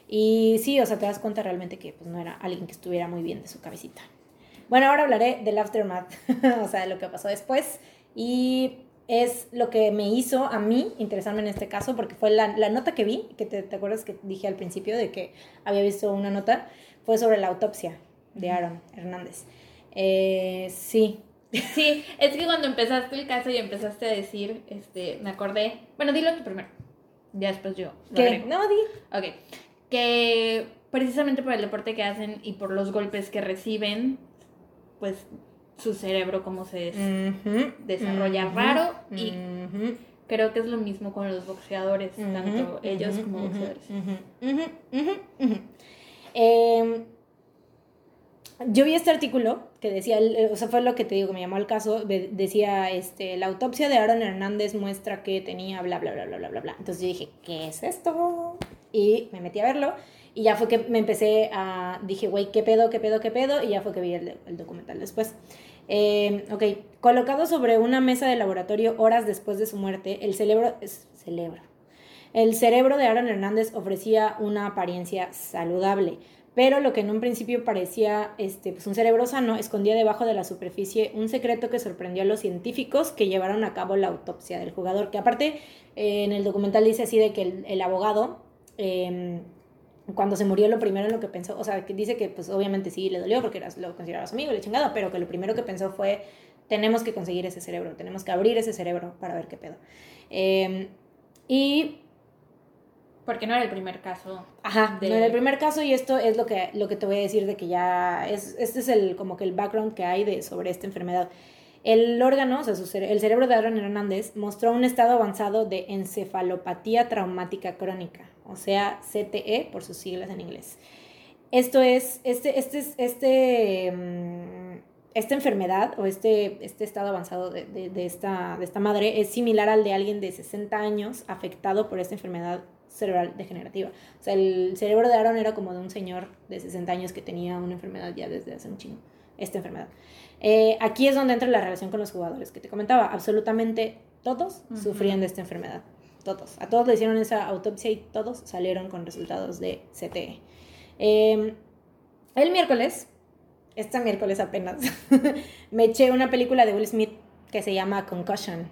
Y sí, o sea, te das cuenta realmente que pues, no era alguien que estuviera muy bien de su cabecita. Bueno, ahora hablaré del aftermath, o sea, de lo que pasó después. Y es lo que me hizo a mí interesarme en este caso, porque fue la, la nota que vi, que te, te acuerdas que dije al principio de que había visto una nota, fue sobre la autopsia de Aaron Hernández. Eh, sí, Sí, es que cuando empezaste el caso y empezaste a decir, este, me acordé. Bueno, dilo tú primero. Ya después yo. ¿qué? No, di. Ok. Que precisamente por el deporte que hacen y por los golpes que reciben, pues su cerebro como se desarrolla raro y creo que es lo mismo con los boxeadores, tanto ellos como boxeadores. ujú, yo vi este artículo que decía, el- o sea, fue lo que te digo, que me llamó al caso, de- decía, este, la autopsia de Aaron Hernández muestra que tenía bla, bla, bla, bla, bla, bla, bla. Entonces yo dije, ¿qué es esto? Y me metí a verlo y ya fue que me empecé a, dije, güey, ¿qué pedo, qué pedo, qué pedo? Y ya fue que vi el, el documental después. Eh, ok, colocado sobre una mesa de laboratorio horas después de su muerte, el cerebro, es, cerebro, el cerebro de Aaron Hernández ofrecía una apariencia saludable, pero lo que en un principio parecía este, pues un cerebro sano escondía debajo de la superficie un secreto que sorprendió a los científicos que llevaron a cabo la autopsia del jugador, que aparte eh, en el documental dice así de que el, abogado... em, cuando se murió lo primero en lo que pensó, o sea, que dice que pues obviamente sí le dolió porque lo consideraba su amigo, le chingada, pero que lo primero que pensó fue, tenemos que conseguir ese cerebro, tenemos que abrir ese cerebro para ver qué pedo. Eh, y, Porque no era el primer caso. ajá, De- no era el primer caso y esto es lo que, lo que te voy a decir de que ya, es, este es el, como que el background que hay de, sobre esta enfermedad. El órgano, o sea, su cere- el cerebro de Aaron Hernández mostró un estado avanzado de encefalopatía traumática crónica, o sea, CTE por sus siglas en inglés. Esto es, este, este, es- este, mm, esta enfermedad o este, este estado avanzado de, de- de esta, de esta madre es similar al de alguien de 60 años afectado por esta enfermedad cerebral degenerativa. O sea, el cerebro de Aaron era como de un señor de 60 años que tenía una enfermedad ya desde hace un chingo, esta enfermedad. Eh, aquí es donde entra la relación con los jugadores que te comentaba. Absolutamente todos sufrían de esta enfermedad. Todos. A todos le hicieron esa autopsia y todos salieron con resultados de CTE. Eh, el miércoles, este miércoles apenas, me eché una película de Will Smith que se llama Concussion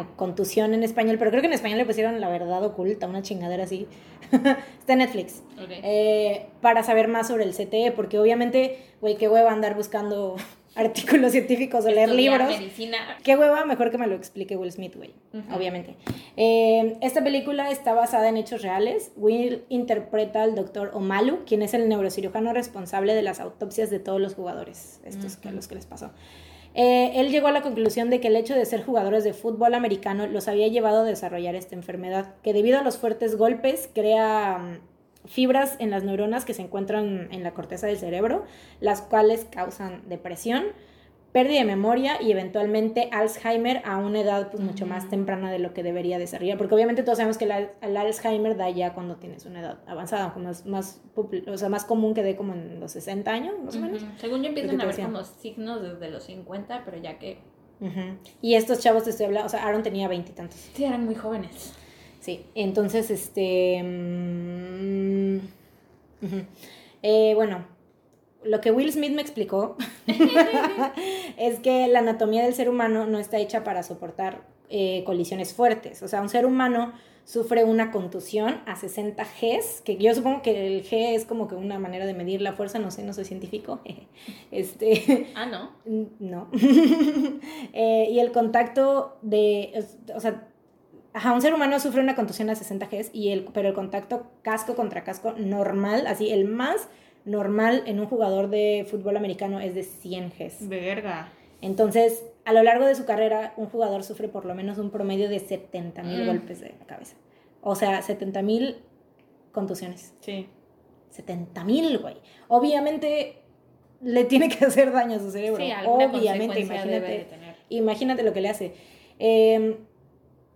o contusión en español, pero creo que en español le pusieron la verdad oculta, una chingadera así. Está en Netflix. Ok. Eh, para saber más sobre el CTE, porque obviamente, güey, qué hueva andar buscando artículos científicos o leer Estudiar libros. medicina. Qué hueva, mejor que me lo explique Will Smith, güey. Obviamente. Eh, esta película está basada en hechos reales. Will interpreta al doctor Omalu, quien es el neurocirujano responsable de las autopsias de todos los jugadores, estos que a los que les pasó. Eh, él llegó a la conclusión de que el hecho de ser jugadores de fútbol americano los había llevado a desarrollar esta enfermedad, que debido a los fuertes golpes crea mm, fibras en las neuronas que se encuentran en la corteza del cerebro, las cuales causan depresión, pérdida de memoria y eventualmente Alzheimer a una edad pues, mucho más temprana de lo que debería desarrollar, porque obviamente todos sabemos que el, al- el Alzheimer da ya cuando tienes una edad avanzada, como es más, popul- o sea, más común que dé como en los 60 años, más o menos. Según yo empiezan a ver como signos desde los 50, pero ya que. Y estos chavos te estoy hablando, o sea, Aaron tenía veintitantos. sí eran muy jóvenes. Sí, entonces, este... mm. Eh, bueno, lo que Will Smith me explicó es que la anatomía del ser humano no está hecha para soportar eh, colisiones fuertes. O sea, un ser humano sufre una contusión a 60 Gs, que yo supongo que el G es como que una manera de medir la fuerza, no sé, no soy científico. Este, Ah, no. no. Eh, y el contacto de, o sea, ajá, un ser humano sufre una contusión a 60 Gs, y el, pero el contacto casco contra casco normal, así, el más normal en un jugador de fútbol americano es de 100 Gs. Verga. Entonces, a lo largo de su carrera, un jugador sufre por lo menos un promedio de 70 mil Mm. golpes de cabeza. O sea, 70 mil contusiones. Sí. 70 mil, güey. Obviamente le tiene que hacer daño a su cerebro. Sí, Obviamente, consecuencia debe de imagínate. tener. Imagínate lo que le hace. Eh,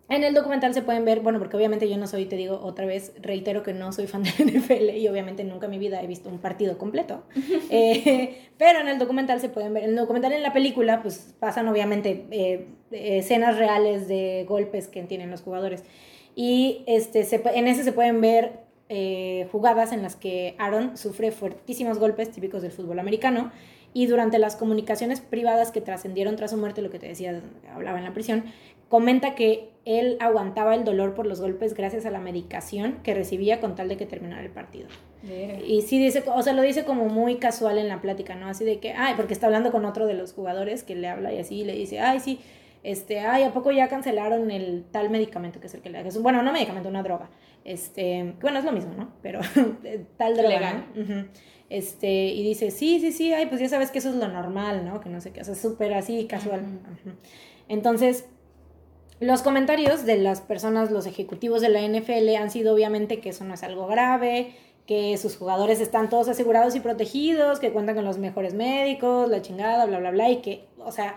en el documental se pueden ver, bueno, porque obviamente yo no soy, te digo otra vez, reitero que no soy fan de la NFL y obviamente nunca en mi vida he visto un partido completo. Eh, pero en el documental se pueden ver, en el documental en la película, pues pasan obviamente eh, escenas reales de golpes que tienen los jugadores. Y este, se en ese se pueden ver eh, jugadas en las que Aaron sufre fuertísimos golpes típicos del fútbol americano y durante las comunicaciones privadas que trascendieron tras su muerte, lo que te decía, hablaba en la prisión, comenta que él aguantaba el dolor por los golpes gracias a la medicación que recibía con tal de que terminara el partido. Y sí dice, o sea, lo dice como muy casual en la plática, ¿no? Así de que, ay, porque está hablando con otro de los jugadores que le habla y así, y le dice, ay, sí, este, ay, ¿a poco ya cancelaron el tal medicamento que es el que le hace? Bueno, no medicamento, una droga. Este, bueno, es lo mismo, ¿no? Pero tal droga, Legal. Este, y dice, sí, sí, sí, ay, pues ya sabes que eso es lo normal, ¿no? Que no sé qué, o sea, súper así, casual. Entonces, los comentarios de las personas, los ejecutivos de la NFL han sido obviamente que eso no es algo grave, que sus jugadores están todos asegurados y protegidos, que cuentan con los mejores médicos, la chingada, bla, bla, bla, y que, o sea,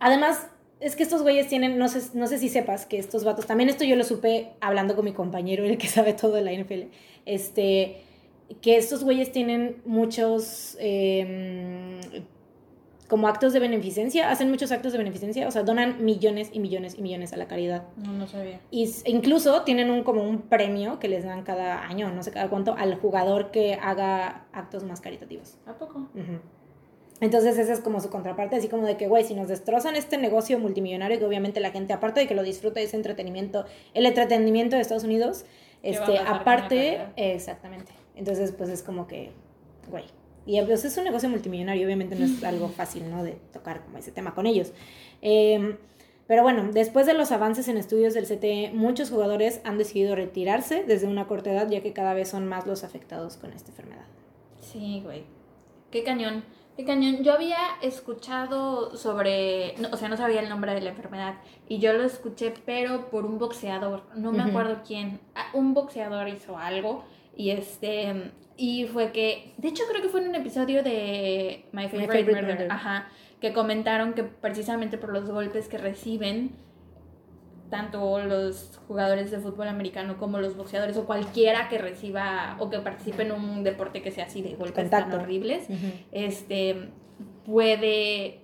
además, es que estos güeyes tienen, no sé, no sé si sepas que estos vatos, también esto yo lo supe hablando con mi compañero, el que sabe todo de la NFL, este, que estos güeyes tienen muchos, eh, como actos de beneficencia, hacen muchos actos de beneficencia, o sea, donan millones y millones y millones a la caridad. No, no sabía. Y incluso tienen un, como un premio que les dan cada año, no sé cada cuánto, al jugador que haga actos más caritativos. ¿A poco? Ujú. Entonces esa es como su contraparte, así como de que, güey, si nos destrozan este negocio multimillonario, que obviamente la gente, aparte de que lo disfruta ese entretenimiento, el entretenimiento de Estados Unidos, ¿Qué va a este, aparte, exactamente. Entonces, pues es como que, güey. Y pues es un negocio multimillonario, obviamente no es algo fácil, ¿no? De tocar como ese tema con ellos. Eh, pero bueno, después de los avances en estudios del CTE, muchos jugadores han decidido retirarse desde una corta edad, ya que cada vez son más los afectados con esta enfermedad. Sí, güey. Qué cañón. Qué cañón. Yo había escuchado sobre, no, o sea, no sabía el nombre de la enfermedad y yo lo escuché, pero por un boxeador. No me acuerdo quién. Ah, Un boxeador hizo algo y este y fue que, de hecho creo que fue en un episodio de My Favorite, Favorite Murder, Murder. ajá, que comentaron que precisamente por los golpes que reciben tanto los jugadores de fútbol americano como los boxeadores o cualquiera que reciba o que participe en un deporte que sea así de golpes tan horribles, este puede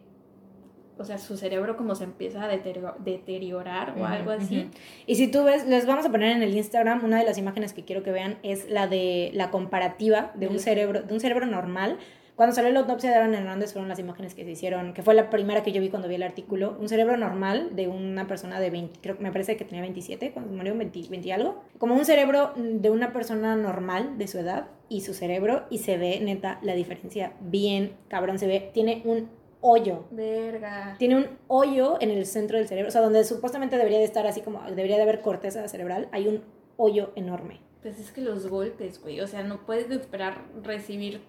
o sea, su cerebro como se empieza a deterio- deteriorar o algo así. Y si tú ves, les vamos a poner en el Instagram una de las imágenes que quiero que vean es la de la comparativa de un cerebro, de un cerebro normal. Cuando salió la autopsia de Aaron Hernández fueron las imágenes que se hicieron, que fue la primera que yo vi cuando vi el artículo. Un cerebro normal de una persona de 20, creo que me parece que tenía 27, cuando murió 20, 20 y algo. Como un cerebro de una persona normal de su edad y su cerebro y se ve neta la diferencia bien cabrón. Se ve, tiene un hoyo. Verga. Tiene un hoyo en el centro del cerebro, o sea, donde supuestamente debería de estar así como, debería de haber corteza cerebral, hay un hoyo enorme. Pues es que los golpes, güey. O sea, no puedes esperar recibir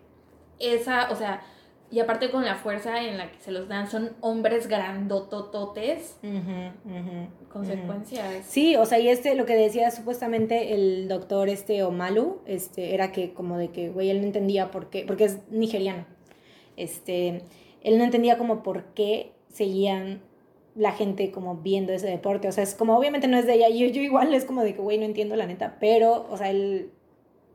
esa, o sea, y aparte con la fuerza en la que se los dan, son hombres grandotototes. Consecuencias. Sí, o sea, y este, lo que decía supuestamente el doctor este Omalu, este, era que como de que, güey, él no entendía por qué, porque es nigeriano. Este, él no entendía como por qué seguían la gente como viendo ese deporte. O sea, es como, obviamente no es de ella. Yo, yo igual es como de que, güey, no entiendo la neta. Pero, o sea, él,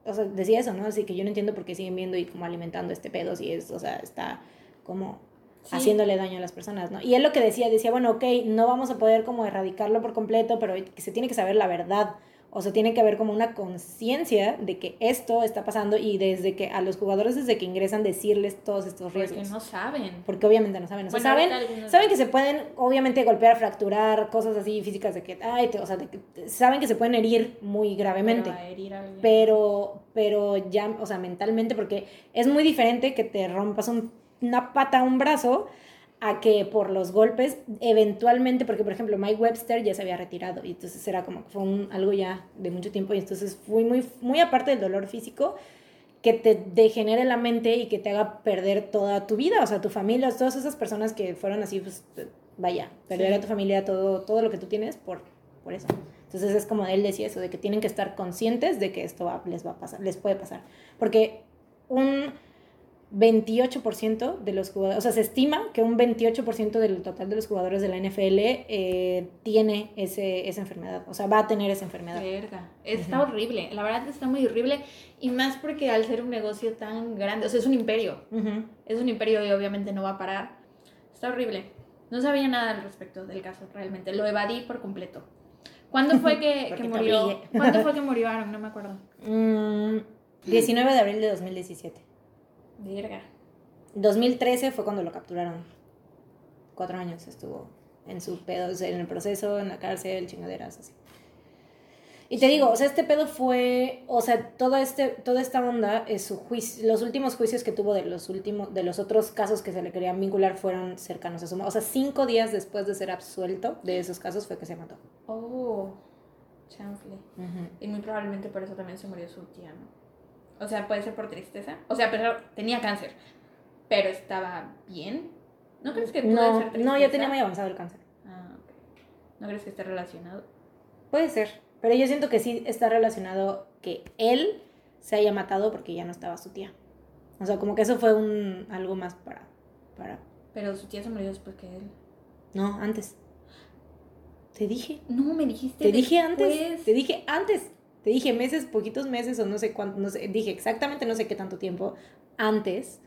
o sea, decía eso, ¿no? Así que yo no entiendo por qué siguen viendo y como alimentando este pedo si es, o sea, está como Sí. haciéndole daño a las personas, ¿no? Y él lo que decía, decía, bueno, ok, no vamos a poder como erradicarlo por completo, pero se tiene que saber la verdad. O sea, tiene que haber como una conciencia de que esto está pasando y desde que a los jugadores desde que ingresan decirles todos estos Porque riesgos. no saben. Porque obviamente no saben. O sea, Bueno, saben, algunos- saben que se pueden, obviamente, golpear, fracturar, cosas así físicas de que, ay, te- o sea, de que- saben que se pueden herir muy gravemente. Pero a herir a. Pero, pero ya, o sea, mentalmente, porque es muy diferente que te rompas un- una pata, un brazo, a que por los golpes, eventualmente, porque por ejemplo Mike Webster ya se había retirado y entonces era como fue un- algo ya de mucho tiempo y entonces fue muy, muy aparte del dolor físico, que te degenere la mente y que te haga perder toda tu vida, o sea, tu familia, todas esas personas que fueron así, pues vaya, perder Sí. a tu familia, todo, todo lo que tú tienes por, por eso. Entonces es como él decía eso, de que tienen que estar conscientes de que esto va- les va a pasar, les puede pasar. Porque un 28% de los jugadores, o sea, se estima que un 28% del total de los jugadores de la NFL eh, tiene ese, esa enfermedad, o sea, va a tener esa enfermedad. Verga. Está horrible. La verdad está muy horrible. Y más porque al ser un negocio tan grande, o sea, es un imperio. Es un imperio y obviamente no va a parar. Está horrible. No sabía nada al respecto del caso, realmente. Lo evadí por completo. ¿Cuándo fue que, que murió? ¿Cuándo fue que murió Aaron? No me acuerdo. Mm, 19 de abril de 2017. Verga. 2013 fue cuando lo capturaron. Cuatro años estuvo en su pedo, o sea, en el proceso, en la cárcel, chingaderas, así. Y te digo, o sea, este pedo fue, o sea, todo este, toda esta onda, es su juicio, los últimos juicios que tuvo de los últimos, de los otros casos que se le querían vincular fueron cercanos a su, o sea, cinco días después de ser absuelto de esos casos fue que se mató. Oh. Chanfle. Y muy probablemente por eso también se murió su tía, ¿no? O sea, puede ser por tristeza. O sea, pero tenía cáncer. Pero estaba bien. ¿No crees que puede No, ser no, ya tristeza? tenía muy avanzado el cáncer. Ah, ok. ¿No crees que esté relacionado? Puede ser, pero yo siento que sí está relacionado que él se haya matado porque ya no estaba su tía. O sea, como que eso fue un algo más para para Pero su tía se murió después que él. no, antes. Te dije, No, me dijiste. te dije antes, te dije antes. Te dije meses, poquitos meses o no sé cuánto, no sé, dije exactamente no sé qué tanto tiempo antes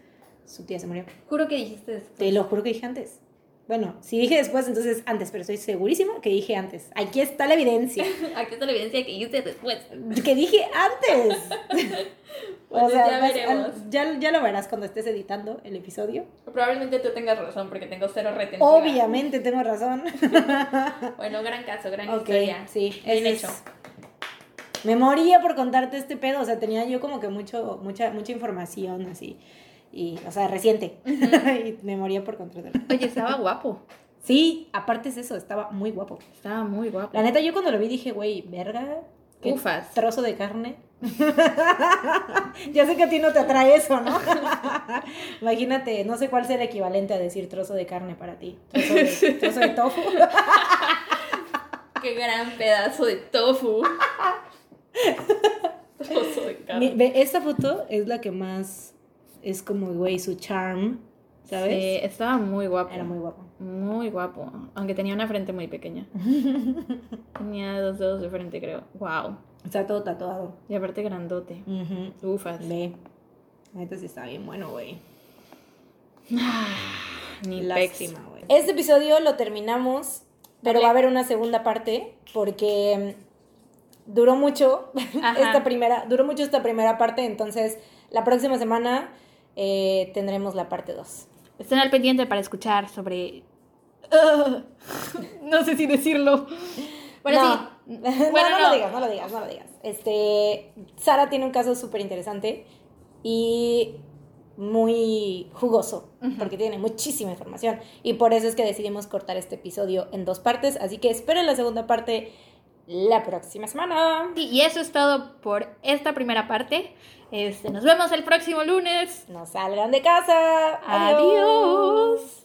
su tía se murió. Juro que dijiste después. Te lo juro que dije antes. Bueno, si dije después, entonces antes, pero estoy segurísima que dije antes. Aquí está la evidencia. Aquí está la evidencia que dijiste después. Que dije antes. Bueno, ya vas- veremos. al- ya, ya lo verás cuando estés editando el episodio. Probablemente tú tengas razón porque tengo cero retentiva. Obviamente tengo razón. Bueno, gran caso, gran ok, historia. sí, Bien hecho. es- Me moría por contarte este pedo, o sea, tenía yo como que mucho, mucha, mucha información así, y, o sea, reciente, y me moría por contártelo. Oye, estaba guapo. Sí, aparte es eso, estaba muy guapo. Estaba muy guapo. La neta, yo cuando lo vi dije, güey, verga, qué Ufas. trozo de carne. ya sé que a ti no te atrae eso, ¿no? Imagínate, no sé cuál sea el equivalente a decir trozo de carne para ti. Trozo de, trozo de tofu. Qué gran pedazo de tofu. Esta foto es la que más es como, güey, su charm, ¿sabes? Sí, estaba muy guapo. Era muy guapo. Muy guapo. Aunque tenía una frente muy pequeña. tenía dos dedos de frente, creo. Wow. Está todo tatuado. Y aparte grandote. Ujú. Ufas. Ve. Neta sí está bien bueno, güey. Ni Lástima, güey. Este episodio lo terminamos, pero va a haber una segunda parte porque duró mucho Ajá. esta primera, duró mucho esta primera parte, entonces la próxima semana eh, tendremos la parte 2. Estén al pendiente para escuchar sobre. no sé si decirlo. Bueno, no. sí. no, Bueno, no, no. lo digas, no lo digas, no lo digas. Este, Sara tiene un caso súper interesante y muy jugoso, porque tiene muchísima información. Y por eso es que decidimos cortar este episodio en dos partes. Así que esperen la segunda parte la próxima semana. Y eso es todo por esta primera parte. Este, nos vemos el próximo lunes. No salgan de casa. Adiós.